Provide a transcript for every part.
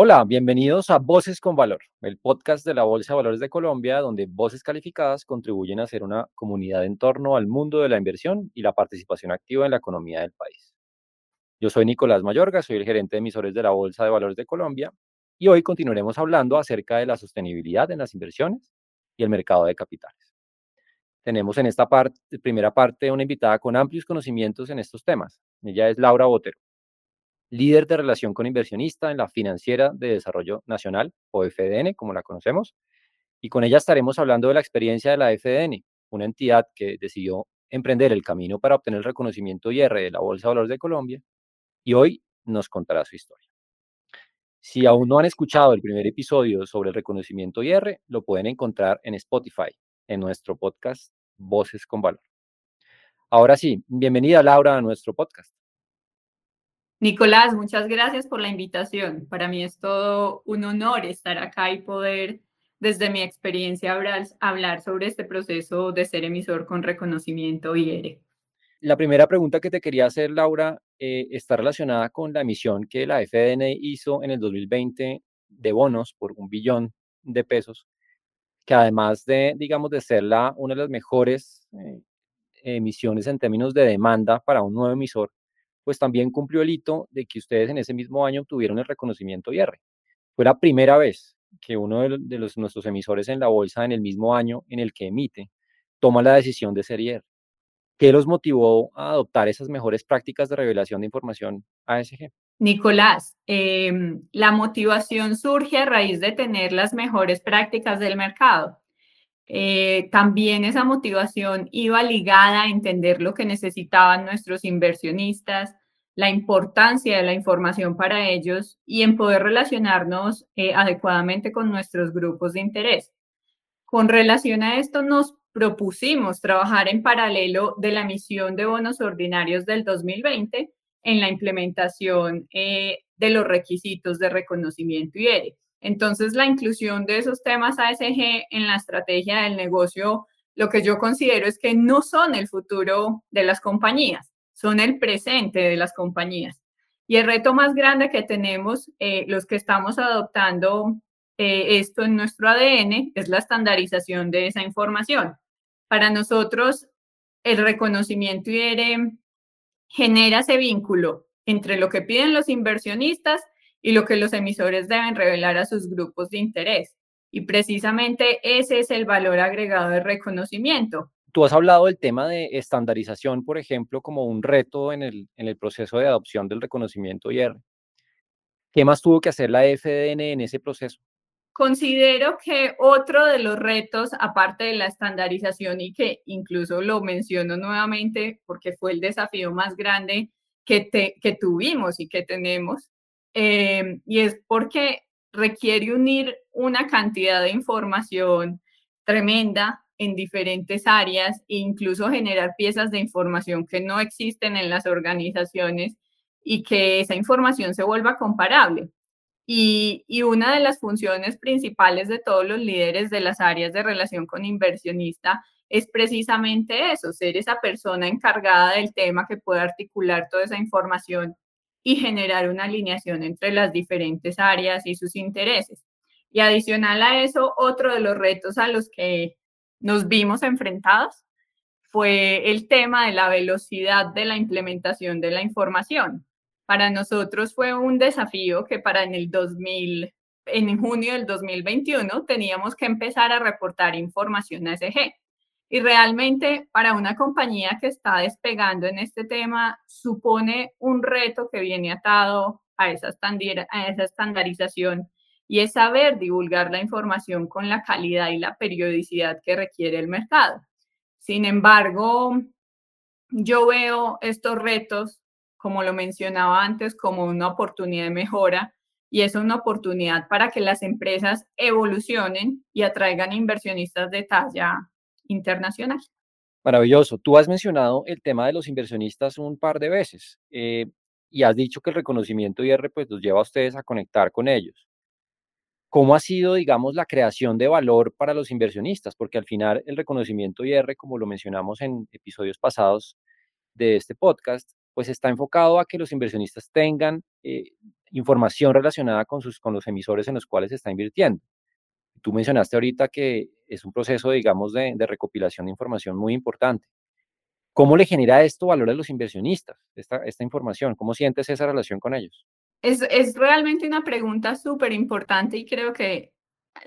Hola, bienvenidos a Voces con Valor, el podcast de la Bolsa de Valores de Colombia, donde voces calificadas contribuyen a hacer una comunidad en torno al mundo de la inversión y la participación activa en la economía del país. Yo soy Nicolás Mayorga, soy el gerente de emisores de la Bolsa de Valores de Colombia y hoy continuaremos hablando acerca de la sostenibilidad en las inversiones y el mercado de capitales. Tenemos en esta primera parte una invitada con amplios conocimientos en estos temas. Ella es Laura Botero líder de relación con inversionista en la Financiera de Desarrollo Nacional, o FDN, como la conocemos, y con ella estaremos hablando de la experiencia de la FDN, una entidad que decidió emprender el camino para obtener el reconocimiento IR de la Bolsa de Valores de Colombia, y hoy nos contará su historia. Si aún no han escuchado el primer episodio sobre el reconocimiento IR, lo pueden encontrar en Spotify, en nuestro podcast Voces con Valor. Ahora sí, bienvenida Laura a nuestro podcast. Nicolás, muchas gracias por la invitación. Para mí es todo un honor estar acá y poder, desde mi experiencia, hablar, sobre este proceso de ser emisor con reconocimiento IR. La primera pregunta que te quería hacer, Laura, eh, está relacionada con la emisión que la FDN hizo en el 2020 de bonos por un billón de pesos, que además de, digamos, de ser la, una de las mejores eh, emisiones en términos de demanda para un nuevo emisor, pues también cumplió el hito de que ustedes en ese mismo año obtuvieron el reconocimiento IR. Fue la primera vez que uno de, los, nuestros emisores en la bolsa en el mismo año en el que emite toma la decisión de ser IR. ¿Qué los motivó a adoptar esas mejores prácticas de revelación de información ASG? Nicolás, em, la motivación surge a raíz de tener las mejores prácticas del mercado. Eh, también esa motivación iba ligada a entender lo que necesitaban nuestros inversionistas, la importancia de la información para ellos y en poder relacionarnos eh, adecuadamente con nuestros grupos de interés. Con relación a esto, nos propusimos trabajar en paralelo de la emisión de bonos ordinarios del 2020 en la implementación eh, de los requisitos de reconocimiento IERE. Entonces, la inclusión de esos temas ASG en la estrategia del negocio, lo que yo considero es que no son el futuro de las compañías, son el presente de las compañías. Y el reto más grande que tenemos, eh, los que estamos adoptando eh, esto en nuestro ADN, es la estandarización de esa información. Para nosotros, el reconocimiento IR genera ese vínculo entre lo que piden los inversionistas y lo que los emisores deben revelar a sus grupos de interés. Y precisamente ese es el valor agregado de reconocimiento. Tú has hablado del tema de estandarización, por ejemplo, como un reto en el, en el proceso de adopción del reconocimiento IR. ¿Qué más tuvo que hacer la FDN en ese proceso? Considero que otro de los retos, aparte de la estandarización y que incluso lo menciono nuevamente porque fue el desafío más grande que, que tuvimos y que tenemos, eh, y es porque requiere unir una cantidad de información tremenda en diferentes áreas e incluso generar piezas de información que no existen en las organizaciones y que esa información se vuelva comparable. Y, y, una de las funciones principales de todos los líderes de las áreas de relación con inversionista es precisamente eso, ser esa persona encargada del tema que puede articular toda esa información y generar una alineación entre las diferentes áreas y sus intereses. Y adicional a eso, otro de los retos a los que nos vimos enfrentados fue el tema de la velocidad de la implementación de la información. Para nosotros fue un desafío que para en el 2000, en junio del 2021 teníamos que empezar a reportar información a SG. Y realmente para una compañía que está despegando en este tema, supone un reto que viene atado a esa, a esa estandarización y es saber divulgar la información con la calidad y la periodicidad que requiere el mercado. Sin embargo, yo veo estos retos, como lo mencionaba antes, como una oportunidad de mejora y es una oportunidad para que las empresas evolucionen y atraigan inversionistas de talla internacional. Maravilloso. Tú has mencionado el tema de los inversionistas un par de veces eh, y has dicho que el reconocimiento IR pues los lleva a ustedes a conectar con ellos. ¿Cómo ha sido, digamos, la creación de valor para los inversionistas? Porque al final el reconocimiento IR, como lo mencionamos en episodios pasados de este podcast, pues está enfocado a que los inversionistas tengan eh, información relacionada con, sus, con los emisores en los cuales se está invirtiendo. Tú mencionaste ahorita que es un proceso, digamos, de, recopilación de información muy importante. ¿Cómo le genera esto valor a los inversionistas, esta, esta información? ¿Cómo sientes esa relación con ellos? Es, es realmente una pregunta súper importante y creo que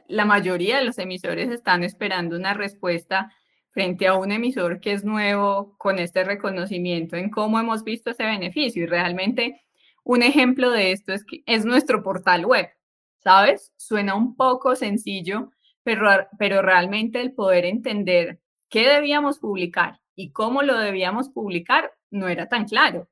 la mayoría de los emisores están esperando una respuesta frente a un emisor que es nuevo con este reconocimiento en cómo hemos visto ese beneficio. Y realmente un ejemplo de esto es, que es nuestro portal web. ¿sabes? Suena un poco sencillo, pero, pero realmente el poder entender qué debíamos publicar y cómo lo debíamos publicar no era tan claro.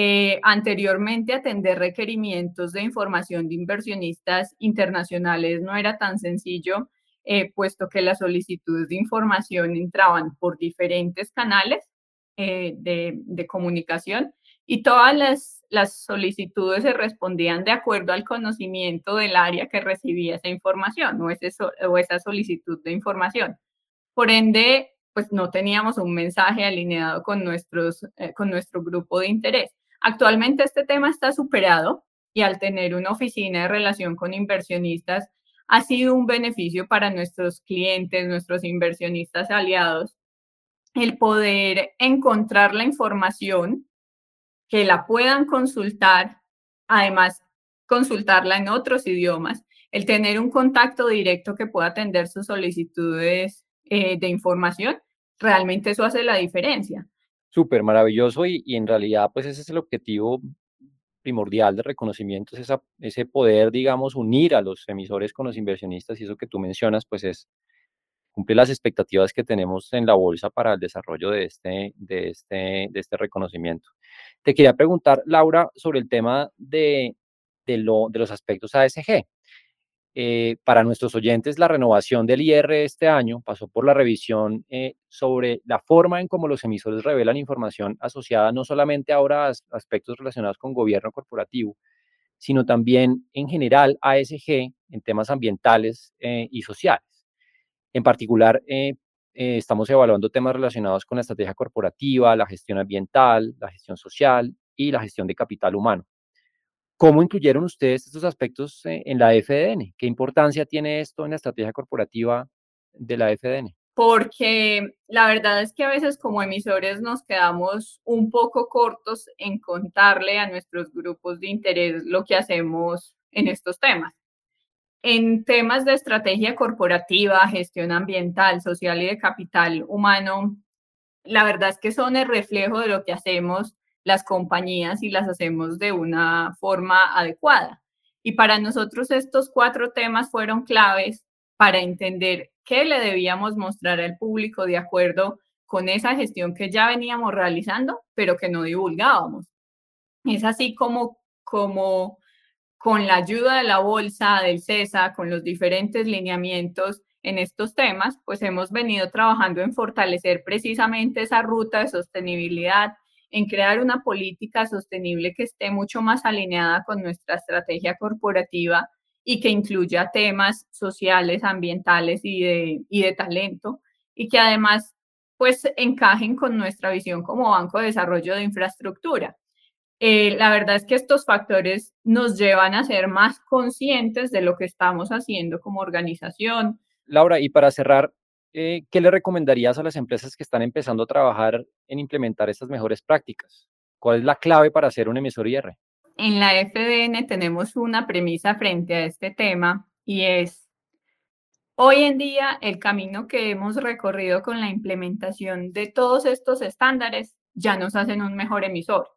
Eh, anteriormente, atender requerimientos de información de inversionistas internacionales no era tan sencillo, eh, puesto que las solicitudes de información entraban por diferentes canales eh, de, de comunicación y todas las las solicitudes se respondían de acuerdo al conocimiento del área que recibía esa información o, ese, o esa solicitud de información. Por ende, pues no teníamos un mensaje alineado con, nuestros, eh, con nuestro grupo de interés. Actualmente este tema está superado y al tener una oficina de relación con inversionistas ha sido un beneficio para nuestros clientes, nuestros inversionistas aliados, el poder encontrar la información que la puedan consultar, además consultarla en otros idiomas, el tener un contacto directo que pueda atender sus solicitudes eh, de información, realmente eso hace la diferencia. Súper maravilloso y, en realidad pues ese es el objetivo primordial de reconocimiento, es ese poder, digamos, unir a los emisores con los inversionistas y eso que tú mencionas pues es cumplir las expectativas que tenemos en la bolsa para el desarrollo de este, de este, de este reconocimiento. Te quería preguntar, Laura, sobre el tema de, de, lo, de los aspectos ASG. Eh, para nuestros oyentes, la renovación del IR este año pasó por la revisión eh, sobre la forma en cómo los emisores revelan información asociada no solamente ahora a aspectos relacionados con gobierno corporativo, sino también en general ASG en temas ambientales eh, y sociales. En particular, estamos evaluando temas relacionados con la estrategia corporativa, la gestión ambiental, la gestión social y la gestión de capital humano. ¿Cómo incluyeron ustedes estos aspectos eh, en la FDN? ¿Qué importancia tiene esto en la estrategia corporativa de la FDN? Porque la verdad es que a veces como emisores nos quedamos un poco cortos en contarle a nuestros grupos de interés lo que hacemos en estos temas. En temas de estrategia corporativa, gestión ambiental, social y de capital humano, la verdad es que son el reflejo de lo que hacemos las compañías y las hacemos de una forma adecuada. Y para nosotros estos cuatro temas fueron claves para entender qué le debíamos mostrar al público de acuerdo con esa gestión que ya veníamos realizando, pero que no divulgábamos. Es así como, como con la ayuda de la bolsa, del CESA, con los diferentes lineamientos en estos temas, pues hemos venido trabajando en fortalecer precisamente esa ruta de sostenibilidad, en crear una política sostenible que esté mucho más alineada con nuestra estrategia corporativa y que incluya temas sociales, ambientales y de, y de talento, y que además pues encajen con nuestra visión como Banco de Desarrollo de Infraestructura. Eh, la verdad es que estos factores nos llevan a ser más conscientes de lo que estamos haciendo como organización. Laura, y para cerrar, eh, ¿qué le recomendarías a las empresas que están empezando a trabajar en implementar estas mejores prácticas? ¿Cuál es la clave para ser un emisor IR? En la FDN tenemos una premisa frente a este tema y es, hoy en día el camino que hemos recorrido con la implementación de todos estos estándares ya nos hacen un mejor emisor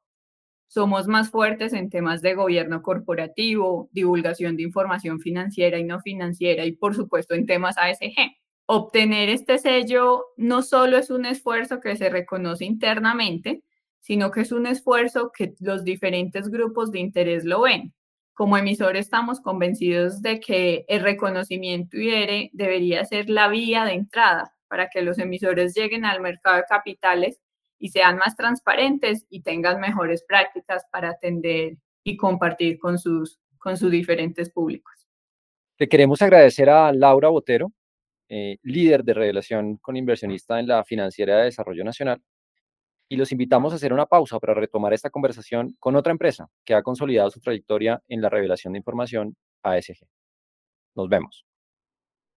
somos más fuertes en temas de gobierno corporativo, divulgación de información financiera y no financiera y por supuesto en temas ASG. Obtener este sello no solo es un esfuerzo que se reconoce internamente, sino que es un esfuerzo que los diferentes grupos de interés lo ven. como emisor estamos convencidos de que el reconocimiento IDERE debería ser la vía de entrada para que los emisores lleguen al mercado de capitales y sean más transparentes y tengan mejores prácticas para atender y compartir con sus, con sus diferentes públicos. Le queremos agradecer a Laura Botero, eh, líder de revelación con inversionista en la Financiera de Desarrollo Nacional, y los invitamos a hacer una pausa para retomar esta conversación con otra empresa que ha consolidado su trayectoria en la revelación de información ASG. Nos vemos.